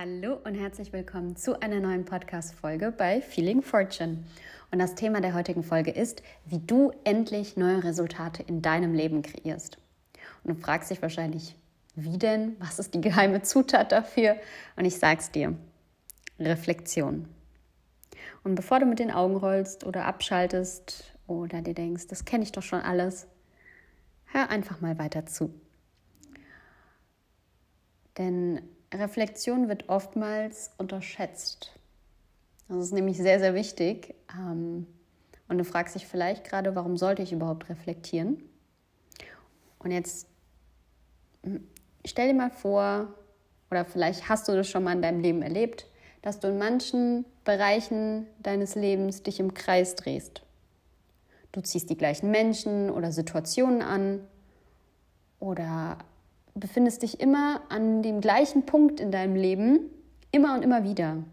Hallo und herzlich willkommen zu einer neuen Podcast-Folge bei Feeling Fortune. Und das Thema der heutigen Folge ist, wie du endlich neue Resultate in deinem Leben kreierst. Und du fragst dich wahrscheinlich, wie denn? Was ist die geheime Zutat dafür? Und ich sag's dir: Reflexion. Und bevor du mit den Augen rollst oder abschaltest oder dir denkst, das kenne ich doch schon alles, hör einfach mal weiter zu. Denn Reflexion wird oftmals unterschätzt. Das ist nämlich sehr, sehr wichtig. Ähm, und du fragst dich vielleicht gerade, warum sollte ich überhaupt reflektieren? Und jetzt hm, stell dir mal vor, oder vielleicht hast du das schon mal in deinem Leben erlebt, dass du in manchen Bereichen deines Lebens dich im Kreis drehst. Du ziehst die gleichen Menschen oder Situationen an oder befindest dich immer an dem gleichen Punkt in deinem Leben, immer und immer wieder.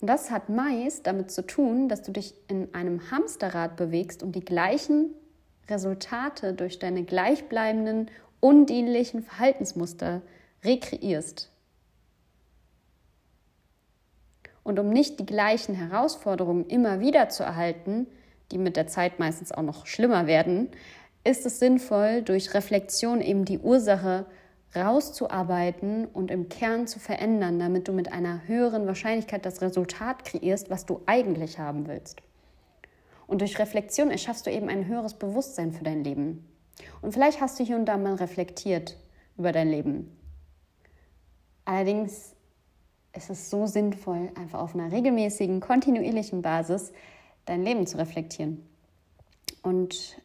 Und das hat meist damit zu tun, dass du dich in einem Hamsterrad bewegst und die gleichen Resultate durch deine gleichbleibenden, undienlichen Verhaltensmuster rekreierst. Und um nicht die gleichen Herausforderungen immer wieder zu erhalten, die mit der Zeit meistens auch noch schlimmer werden, ist es sinnvoll, durch Reflexion eben die Ursache rauszuarbeiten und im Kern zu verändern, damit du mit einer höheren Wahrscheinlichkeit das Resultat kreierst, was du eigentlich haben willst. Und durch Reflexion erschaffst du eben ein höheres Bewusstsein für dein Leben. Und vielleicht hast du hier und da mal reflektiert über dein Leben. Allerdings ist es so sinnvoll, einfach auf einer regelmäßigen, kontinuierlichen Basis dein Leben zu reflektieren. Und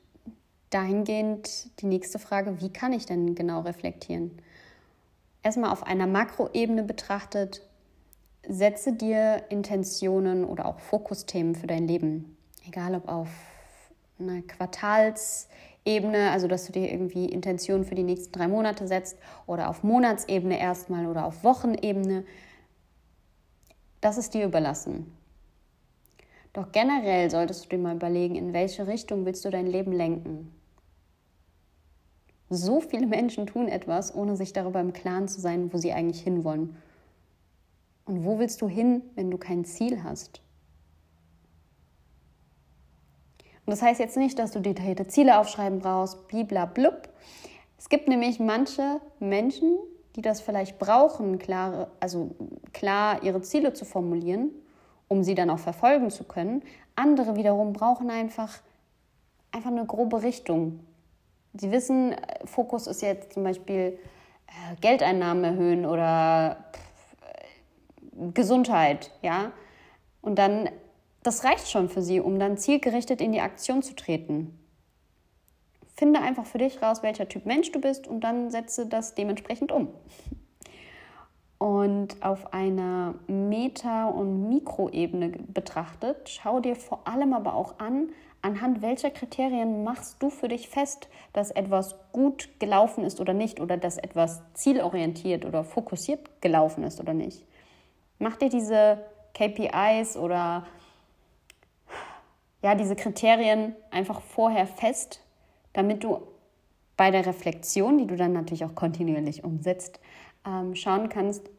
dahingehend die nächste Frage, wie kann ich denn genau reflektieren? Erstmal auf einer Makroebene betrachtet, setze dir Intentionen oder auch Fokusthemen für dein Leben. Egal ob auf einer Quartalsebene, also dass du dir irgendwie Intentionen für die nächsten drei Monate setzt oder auf Monatsebene erstmal oder auf Wochenebene. Das ist dir überlassen. Doch generell solltest du dir mal überlegen, in welche Richtung willst du dein Leben lenken. So viele Menschen tun etwas, ohne sich darüber im Klaren zu sein, wo sie eigentlich hinwollen. Und wo willst du hin, wenn du kein Ziel hast? Und das heißt jetzt nicht, dass du detaillierte Ziele aufschreiben brauchst, bliblablub. Es gibt nämlich manche Menschen, die das vielleicht brauchen, klare, also klar ihre Ziele zu formulieren, um sie dann auch verfolgen zu können. Andere wiederum brauchen einfach, einfach eine grobe Richtung, Sie wissen, Fokus ist jetzt zum Beispiel äh, Geldeinnahmen erhöhen oder äh, Gesundheit, ja. Und dann, das reicht schon für Sie, um dann zielgerichtet in die Aktion zu treten. Finde einfach für dich raus, welcher Typ Mensch du bist und dann setze das dementsprechend um. Und auf einer Meta- und Mikroebene betrachtet, schau dir vor allem aber auch an, anhand welcher Kriterien machst du für dich fest, dass etwas gut gelaufen ist oder nicht oder dass etwas zielorientiert oder fokussiert gelaufen ist oder nicht. Mach dir diese KPIs oder ja, diese Kriterien einfach vorher fest, damit du bei der Reflexion, die du dann natürlich auch kontinuierlich umsetzt, ähm, schauen kannst,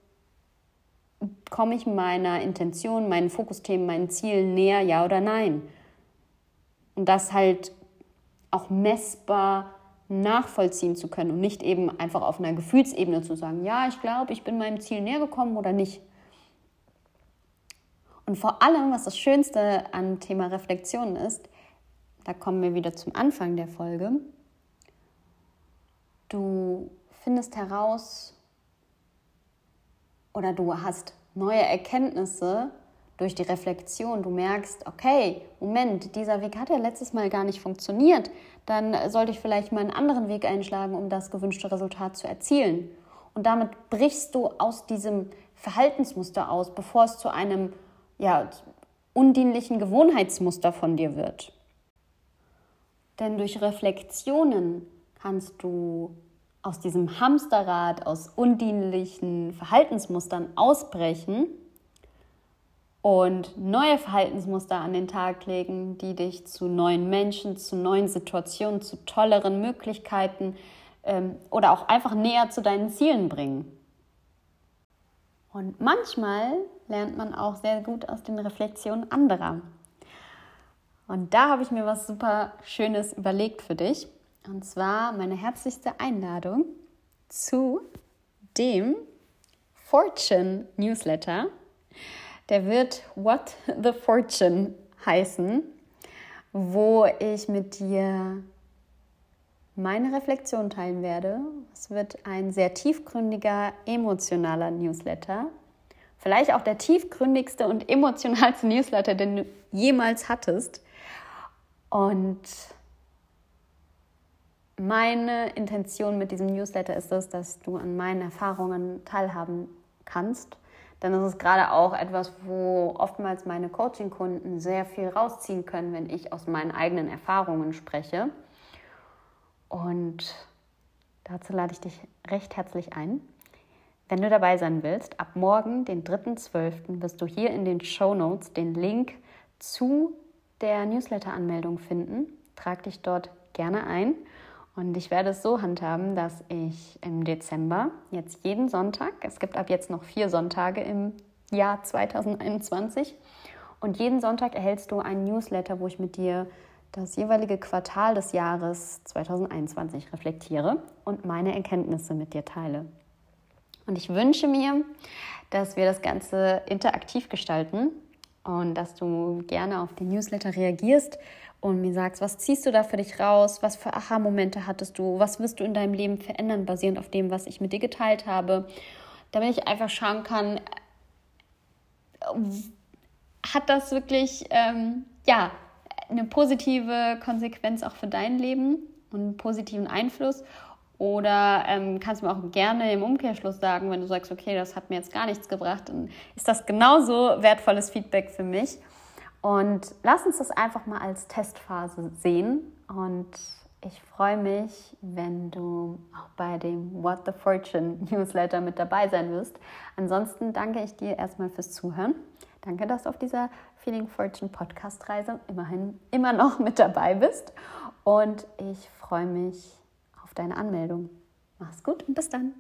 komme ich meiner Intention, meinen Fokusthemen, meinen Zielen näher, ja oder nein? Und das halt auch messbar nachvollziehen zu können und nicht eben einfach auf einer Gefühlsebene zu sagen, ja, ich glaube, ich bin meinem Ziel näher gekommen oder nicht. Und vor allem, was das Schönste an Thema Reflexion ist, da kommen wir wieder zum Anfang der Folge, du findest heraus oder du hast neue Erkenntnisse durch die Reflexion, du merkst, okay, Moment, dieser Weg hat ja letztes Mal gar nicht funktioniert, dann sollte ich vielleicht mal einen anderen Weg einschlagen, um das gewünschte Resultat zu erzielen. Und damit brichst du aus diesem Verhaltensmuster aus, bevor es zu einem ja, undienlichen Gewohnheitsmuster von dir wird. Denn durch Reflexionen kannst du aus diesem Hamsterrad, aus undienlichen Verhaltensmustern ausbrechen und neue Verhaltensmuster an den Tag legen, die dich zu neuen Menschen, zu neuen Situationen, zu tolleren Möglichkeiten ähm, oder auch einfach näher zu deinen Zielen bringen. Und manchmal lernt man auch sehr gut aus den Reflexionen anderer. Und da habe ich mir was super Schönes überlegt für dich. Und zwar meine herzlichste Einladung zu dem Fortune Newsletter. Der wird What the Fortune heißen, wo ich mit dir meine Reflexion teilen werde. Es wird ein sehr tiefgründiger, emotionaler Newsletter. Vielleicht auch der tiefgründigste und emotionalste Newsletter, den du jemals hattest. Und meine Intention mit diesem Newsletter ist es, dass du an meinen Erfahrungen teilhaben kannst. Das ist gerade auch etwas, wo oftmals meine Coaching-Kunden sehr viel rausziehen können, wenn ich aus meinen eigenen Erfahrungen spreche. Und dazu lade ich dich recht herzlich ein. Wenn du dabei sein willst, ab morgen, den 3.12., wirst du hier in den Show Notes den Link zu der Newsletter-Anmeldung finden. Trag dich dort gerne ein. Und ich werde es so handhaben, dass ich im Dezember jetzt jeden Sonntag, es gibt ab jetzt noch vier Sonntage im Jahr 2021, und jeden Sonntag erhältst du einen Newsletter, wo ich mit dir das jeweilige Quartal des Jahres 2021 reflektiere und meine Erkenntnisse mit dir teile. Und ich wünsche mir, dass wir das Ganze interaktiv gestalten und dass du gerne auf den Newsletter reagierst und mir sagst, was ziehst du da für dich raus, was für Aha-Momente hattest du, was wirst du in deinem Leben verändern, basierend auf dem, was ich mit dir geteilt habe, damit ich einfach schauen kann, hat das wirklich, ähm, ja, eine positive Konsequenz auch für dein Leben und einen positiven Einfluss? Oder ähm, kannst du mir auch gerne im Umkehrschluss sagen, wenn du sagst, okay, das hat mir jetzt gar nichts gebracht, dann ist das genauso wertvolles Feedback für mich. Und lass uns das einfach mal als Testphase sehen. Und ich freue mich, wenn du auch bei dem What the Fortune Newsletter mit dabei sein wirst. Ansonsten danke ich dir erstmal fürs Zuhören. Danke, dass du auf dieser Feeling Fortune Podcast Reise immerhin immer noch mit dabei bist. Und ich freue mich auf deine Anmeldung. Mach's gut und bis dann.